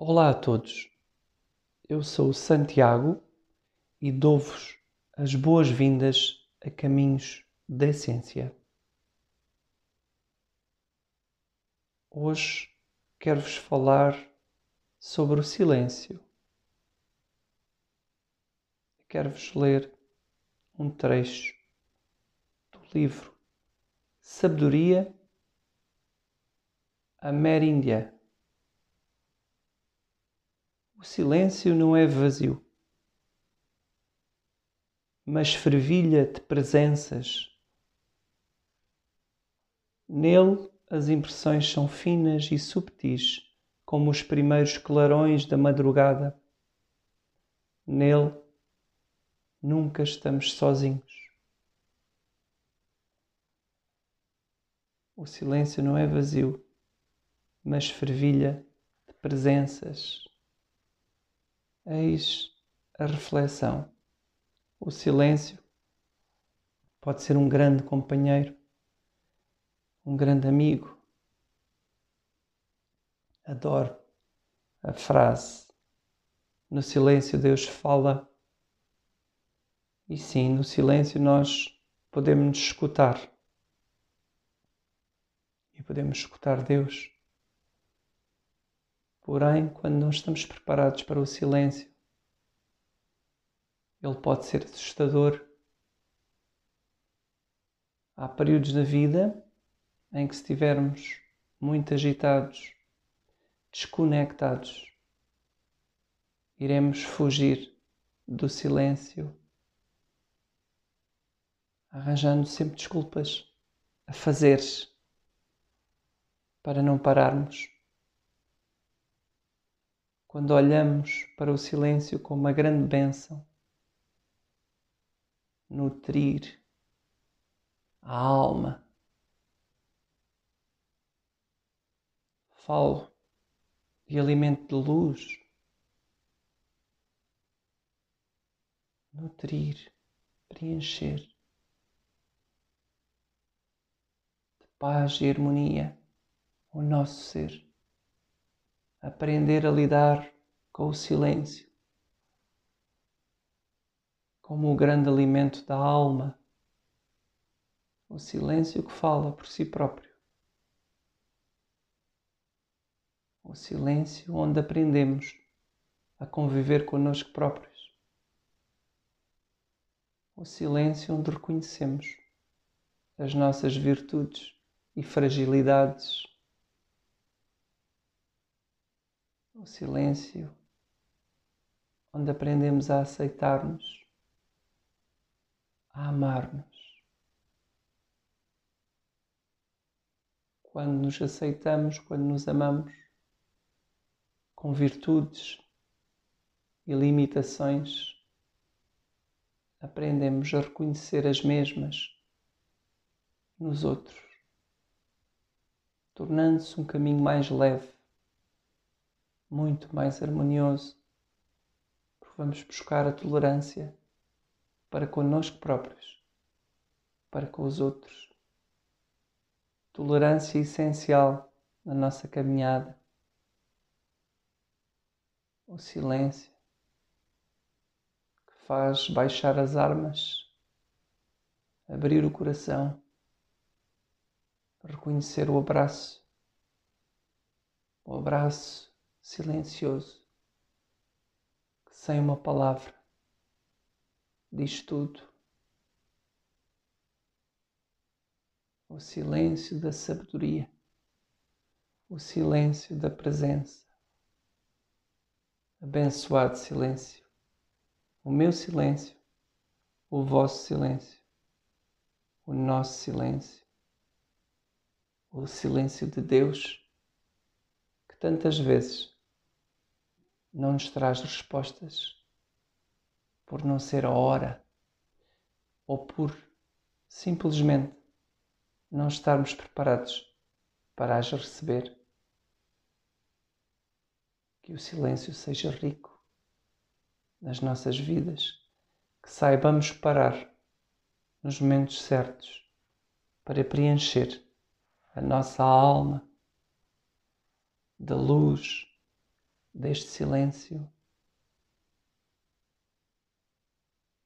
Olá a todos, eu sou o Santiago e dou-vos as boas-vindas a Caminhos da Essência. Hoje quero-vos falar sobre o silêncio. Quero-vos ler um trecho do livro Sabedoria Ameríndia o silêncio não é vazio, mas fervilha de presenças. Nele as impressões são finas e subtis, como os primeiros clarões da madrugada. Nele nunca estamos sozinhos. O silêncio não é vazio, mas fervilha de presenças. Eis a reflexão. O silêncio pode ser um grande companheiro, um grande amigo. Adoro a frase: No silêncio Deus fala. E sim, no silêncio nós podemos escutar. E podemos escutar Deus. Porém, quando não estamos preparados para o silêncio, ele pode ser assustador. Há períodos da vida em que, se estivermos muito agitados, desconectados, iremos fugir do silêncio, arranjando sempre desculpas a fazeres para não pararmos quando olhamos para o silêncio como uma grande bênção, nutrir a alma. Falo de alimento de luz, nutrir, preencher de paz e harmonia o nosso ser aprender a lidar com o silêncio como o grande alimento da alma, o silêncio que fala por si próprio, o silêncio onde aprendemos a conviver conosco próprios, o silêncio onde reconhecemos as nossas virtudes e fragilidades o silêncio, onde aprendemos a aceitar-nos, a amar-nos. Quando nos aceitamos, quando nos amamos, com virtudes e limitações, aprendemos a reconhecer as mesmas nos outros, tornando-se um caminho mais leve muito mais harmonioso, porque vamos buscar a tolerância para connosco próprios, para com os outros. Tolerância essencial na nossa caminhada. O silêncio que faz baixar as armas, abrir o coração, reconhecer o abraço, o abraço silencioso, que sem uma palavra diz tudo. O silêncio da sabedoria, o silêncio da presença. Abençoado silêncio, o meu silêncio, o vosso silêncio, o nosso silêncio, o silêncio de Deus que tantas vezes não nos traz respostas por não ser a hora ou por simplesmente não estarmos preparados para as receber. Que o silêncio seja rico nas nossas vidas, que saibamos parar nos momentos certos para preencher a nossa alma da luz deste silêncio.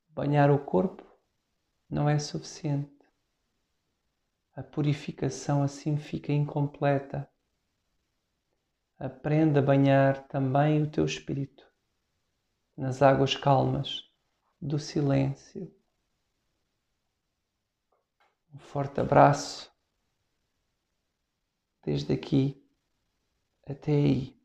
Banhar o corpo não é suficiente. A purificação assim fica incompleta. Aprenda a banhar também o teu espírito nas águas calmas do silêncio. Um forte abraço desde aqui até aí.